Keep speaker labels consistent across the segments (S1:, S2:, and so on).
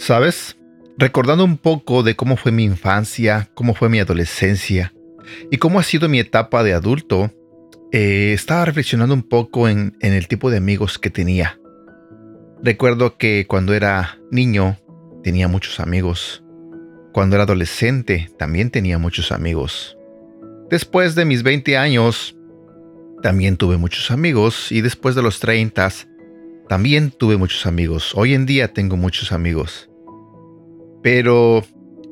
S1: ¿Sabes? Recordando un poco de cómo fue mi infancia, cómo fue mi adolescencia y cómo ha sido mi etapa de adulto, eh, estaba reflexionando un poco en, en el tipo de amigos que tenía. Recuerdo que cuando era niño tenía muchos amigos. Cuando era adolescente también tenía muchos amigos. Después de mis 20 años también tuve muchos amigos y después de los 30 también tuve muchos amigos. Hoy en día tengo muchos amigos. Pero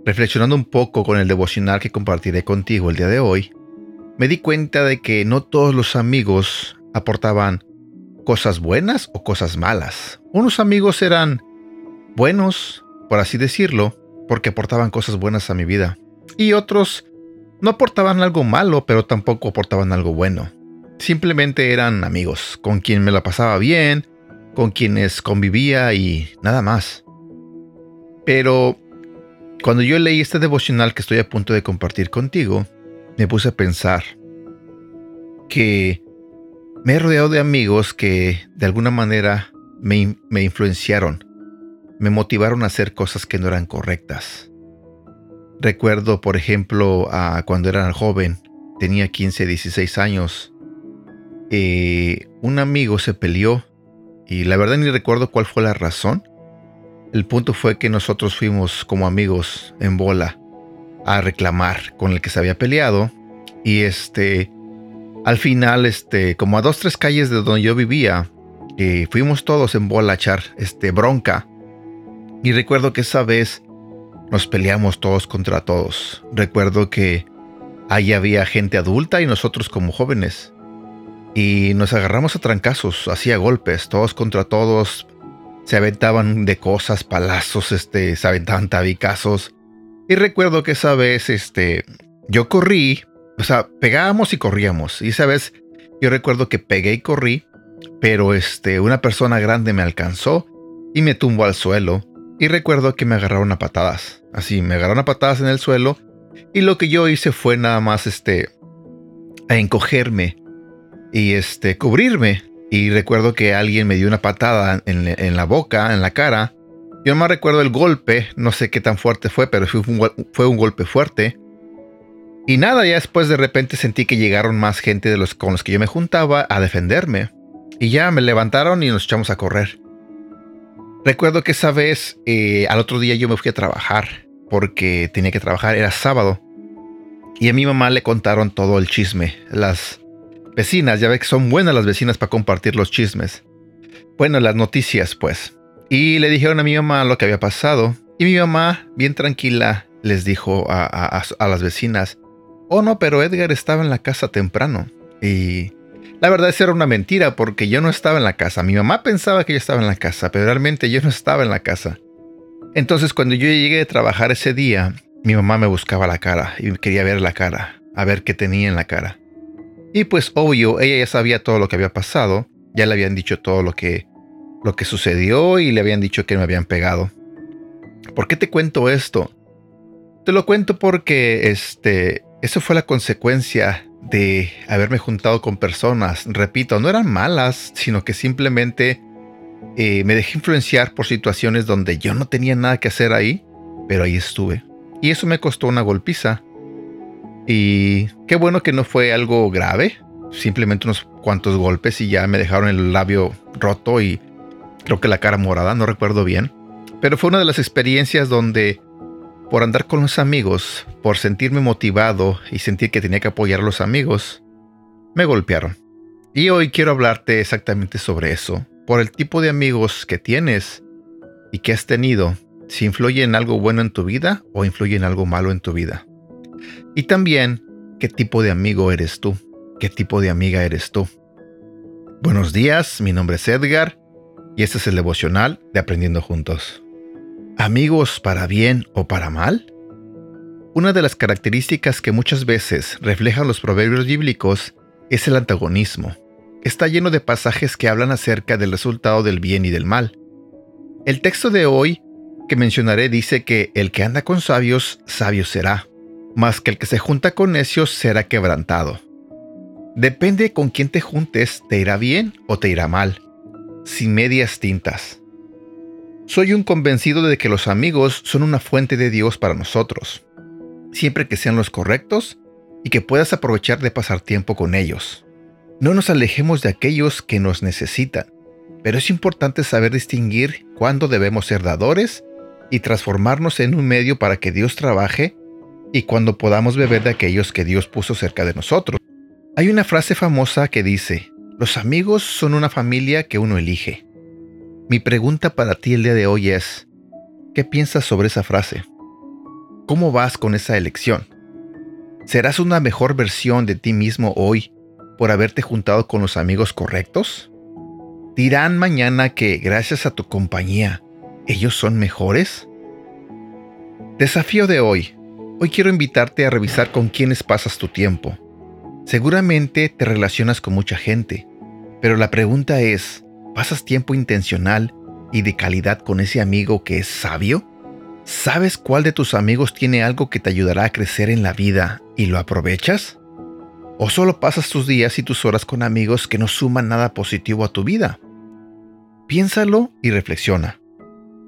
S1: reflexionando un poco con el devocional que compartiré contigo el día de hoy, me di cuenta de que no todos los amigos aportaban cosas buenas o cosas malas. Unos amigos eran buenos, por así decirlo, porque aportaban cosas buenas a mi vida. Y otros no aportaban algo malo, pero tampoco aportaban algo bueno. Simplemente eran amigos, con quien me la pasaba bien, con quienes convivía y nada más. Pero cuando yo leí este devocional que estoy a punto de compartir contigo, me puse a pensar que me he rodeado de amigos que de alguna manera me, influenciaron, me motivaron a hacer cosas que no eran correctas. Recuerdo, por ejemplo, a cuando era joven, tenía 15, 16 años, eh, un amigo se peleó y la verdad ni recuerdo cuál fue la razón. El punto fue que nosotros fuimos como amigos en bola a reclamar con el que se había peleado y este al final este como a dos tres calles de donde yo vivía eh, fuimos todos en bola a echar este bronca. Y recuerdo que esa vez nos peleamos todos contra todos. Recuerdo que ahí había gente adulta y nosotros como jóvenes. Y nos agarramos a trancazos, hacía golpes, todos contra todos, se aventaban de cosas, palazos, este, se aventaban tabicazos. Y recuerdo que esa vez, este, yo corrí, o sea, pegábamos y corríamos. Y esa vez yo recuerdo que pegué y corrí, pero este, una persona grande me alcanzó y me tumbó al suelo. Y recuerdo que me agarraron a patadas. Así, me agarraron a patadas en el suelo. Y lo que yo hice fue nada más, este, encogerme y este, cubrirme. Y recuerdo que alguien me dio una patada en, la boca, en la cara. Yo no me recuerdo el golpe, no sé qué tan fuerte fue, pero fue un, fue un golpe fuerte. Y nada, ya después de repente sentí que llegaron más gente de los con los que yo me juntaba a defenderme. Y ya me levantaron y nos echamos a correr. Recuerdo que esa vez, eh, al otro día yo me fui a trabajar, porque tenía que trabajar, era sábado. Y a mi mamá le contaron todo el chisme, las, vecinas, ya ve que son buenas las vecinas para compartir los chismes. Bueno, las noticias, pues. Y le dijeron a mi mamá lo que había pasado. Y mi mamá, bien tranquila, les dijo a, las vecinas, oh no, pero Edgar estaba en la casa temprano. Y la verdad es era una mentira porque yo no estaba en la casa. Mi mamá pensaba que yo estaba en la casa, pero realmente yo no estaba en la casa. Entonces cuando yo llegué a trabajar ese día, mi mamá me buscaba la cara y quería ver la cara, a ver qué tenía en la cara. Y pues obvio, ella ya sabía todo lo que había pasado, ya le habían dicho todo lo que, lo que sucedió y le habían dicho que me habían pegado. ¿Por qué te cuento esto? Te lo cuento porque este, eso fue la consecuencia de haberme juntado con personas, repito, no eran malas, sino que simplemente eh, me dejé influenciar por situaciones donde yo no tenía nada que hacer ahí, pero ahí estuve. Y eso me costó una golpiza. Y qué bueno que no fue algo grave, simplemente unos cuantos golpes y ya me dejaron el labio roto y creo que la cara morada, no recuerdo bien. Pero fue una de las experiencias donde por andar con los amigos, por sentirme motivado y sentir que tenía que apoyar a los amigos, me golpearon. Y hoy quiero hablarte exactamente sobre eso, por el tipo de amigos que tienes y que has tenido, si influye en algo bueno en tu vida o influye en algo malo en tu vida. Y también, ¿qué tipo de amigo eres tú? ¿Qué tipo de amiga eres tú? Buenos días, mi nombre es Edgar y este es el devocional de Aprendiendo Juntos. ¿Amigos para bien o para mal? Una de las características que muchas veces reflejan los proverbios bíblicos es el antagonismo. Está lleno de pasajes que hablan acerca del resultado del bien y del mal. El texto de hoy que mencionaré dice que el que anda con sabios, sabio será más que el que se junta con necios será quebrantado. Depende con quién te juntes, te irá bien o te irá mal, sin medias tintas. Soy un convencido de que los amigos son una fuente de Dios para nosotros, siempre que sean los correctos y que puedas aprovechar de pasar tiempo con ellos. No nos alejemos de aquellos que nos necesitan, pero es importante saber distinguir cuándo debemos ser dadores y transformarnos en un medio para que Dios trabaje y cuando podamos beber de aquellos que Dios puso cerca de nosotros. Hay una frase famosa que dice, los amigos son una familia que uno elige. Mi pregunta para ti el día de hoy es, ¿qué piensas sobre esa frase? ¿Cómo vas con esa elección? ¿Serás una mejor versión de ti mismo hoy por haberte juntado con los amigos correctos? ¿Dirán mañana que gracias a tu compañía ellos son mejores? Desafío de hoy. Hoy quiero invitarte a revisar con quiénes pasas tu tiempo. Seguramente te relacionas con mucha gente, pero la pregunta es, ¿pasas tiempo intencional y de calidad con ese amigo que es sabio? ¿Sabes cuál de tus amigos tiene algo que te ayudará a crecer en la vida y lo aprovechas? ¿O solo pasas tus días y tus horas con amigos que no suman nada positivo a tu vida? Piénsalo y reflexiona.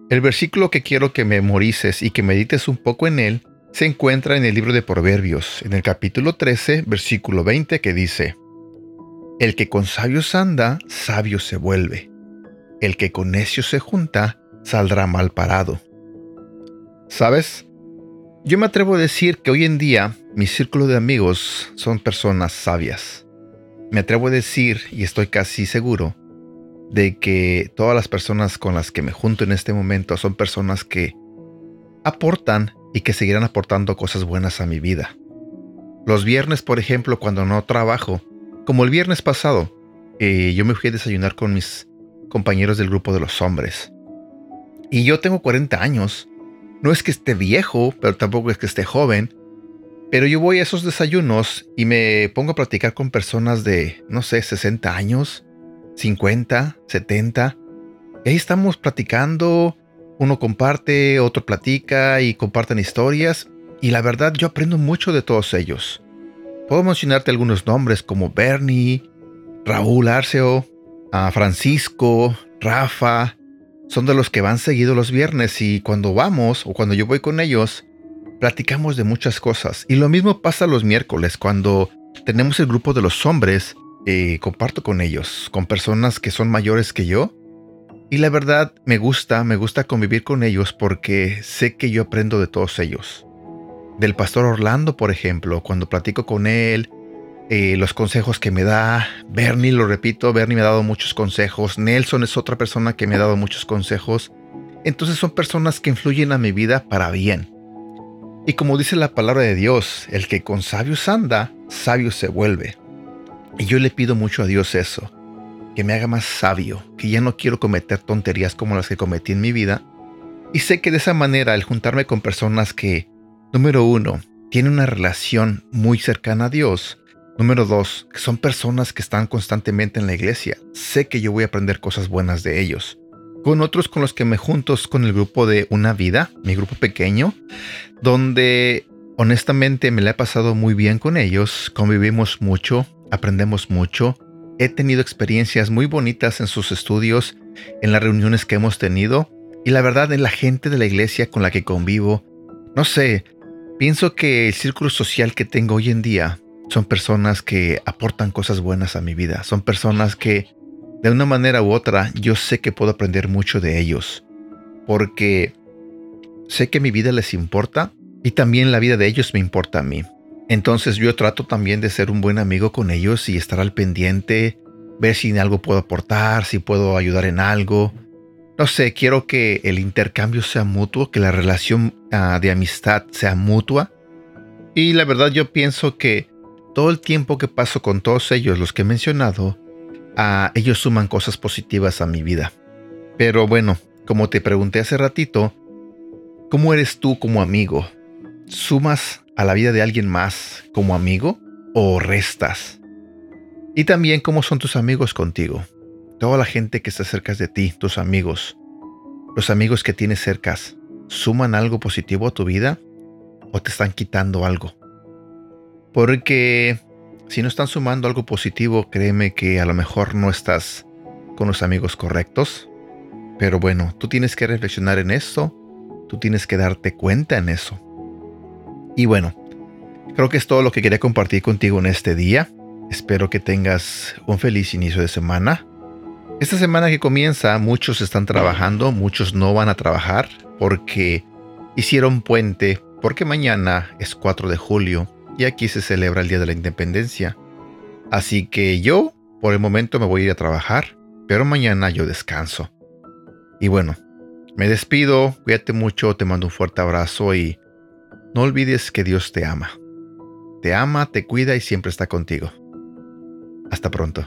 S1: El versículo que quiero que memorices y que medites un poco en él se encuentra en el libro de Proverbios, en el capítulo 13, versículo 20, que dice, El que con sabios anda, sabio se vuelve. El que con necios se junta, saldrá mal parado. ¿Sabes? Yo me atrevo a decir que hoy en día mi círculo de amigos son personas sabias. Me atrevo a decir, y estoy casi seguro, de que todas las personas con las que me junto en este momento son personas que aportan y que seguirán aportando cosas buenas a mi vida. Los viernes, por ejemplo, cuando no trabajo, como el viernes pasado, eh, yo me fui a desayunar con mis compañeros del grupo de los hombres. Y yo tengo 40 años no es que esté viejo, pero tampoco es que esté joven. Pero yo voy a esos desayunos y me pongo a platicar con personas de, no sé, 60 años, 50, 70. Y ahí estamos platicando, uno comparte, otro platica y comparten historias. Y la verdad yo aprendo mucho de todos ellos. Puedo mencionarte algunos nombres como Bernie, Raúl Arceo, a Francisco, Rafa, son de los que van seguido los viernes y cuando vamos o cuando yo voy con ellos, platicamos de muchas cosas. Y lo mismo pasa los miércoles cuando tenemos el grupo de los hombres, eh, comparto con ellos, con personas que son mayores que yo. Y la verdad me gusta, me gusta convivir con ellos porque sé que yo aprendo de todos ellos. Del pastor Orlando, por ejemplo, cuando platico con él, eh, los consejos que me da. Bernie, lo repito, Bernie me ha dado muchos consejos. Nelson es otra persona que me ha dado muchos consejos. Entonces son personas que influyen a mi vida para bien. Y como dice la palabra de Dios, el que con sabios anda, sabio se vuelve. Y yo le pido mucho a Dios eso, que me haga más sabio, que ya no quiero cometer tonterías como las que cometí en mi vida. Y sé que de esa manera, al juntarme con personas que, número uno, tienen una relación muy cercana a Dios, Número dos, que son personas que están constantemente en la iglesia. Sé que yo voy a aprender cosas buenas de ellos. Con otros con los que me junto con el grupo de Una Vida, mi grupo pequeño, donde honestamente me la he pasado muy bien con ellos, convivimos mucho, aprendemos mucho. He tenido experiencias muy bonitas en sus estudios, en las reuniones que hemos tenido y la verdad en la gente de la iglesia con la que convivo. No sé, pienso que el círculo social que tengo hoy en día son personas que aportan cosas buenas a mi vida. Son personas que de una manera u otra yo sé que puedo aprender mucho de ellos. Porque sé que mi vida les importa y también la vida de ellos me importa a mí. Entonces yo trato también de ser un buen amigo con ellos y estar al pendiente, ver si en algo puedo aportar, si puedo ayudar en algo. No sé, quiero que el intercambio sea mutuo, que la relación ah, de amistad sea mutua. Y la verdad yo pienso que todo el tiempo que paso con todos ellos, los que he mencionado, a ellos suman cosas positivas a mi vida. Pero bueno, como te pregunté hace ratito, ¿cómo eres tú como amigo? ¿Sumas a la vida de alguien más como amigo o restas? Y también cómo son tus amigos contigo. Toda la gente que está cerca de ti, tus amigos, los amigos que tienes cerca, ¿suman algo positivo a tu vida o te están quitando algo? Porque si no están sumando algo positivo, créeme que a lo mejor no estás con los amigos correctos. Pero bueno, tú tienes que reflexionar en eso, tú tienes que darte cuenta en eso. Y bueno, creo que es todo lo que quería compartir contigo en este día. Espero que tengas un feliz inicio de semana. Esta semana que comienza, muchos están trabajando, muchos no van a trabajar porque hicieron puente, porque mañana es 4 de julio y aquí se celebra el Día de la Independencia. Así que yo, por el momento, me voy a ir a trabajar, pero mañana yo descanso. Y bueno, me despido, cuídate mucho, te mando un fuerte abrazo y no olvides que Dios te ama. Te ama, te cuida y siempre está contigo. Hasta pronto.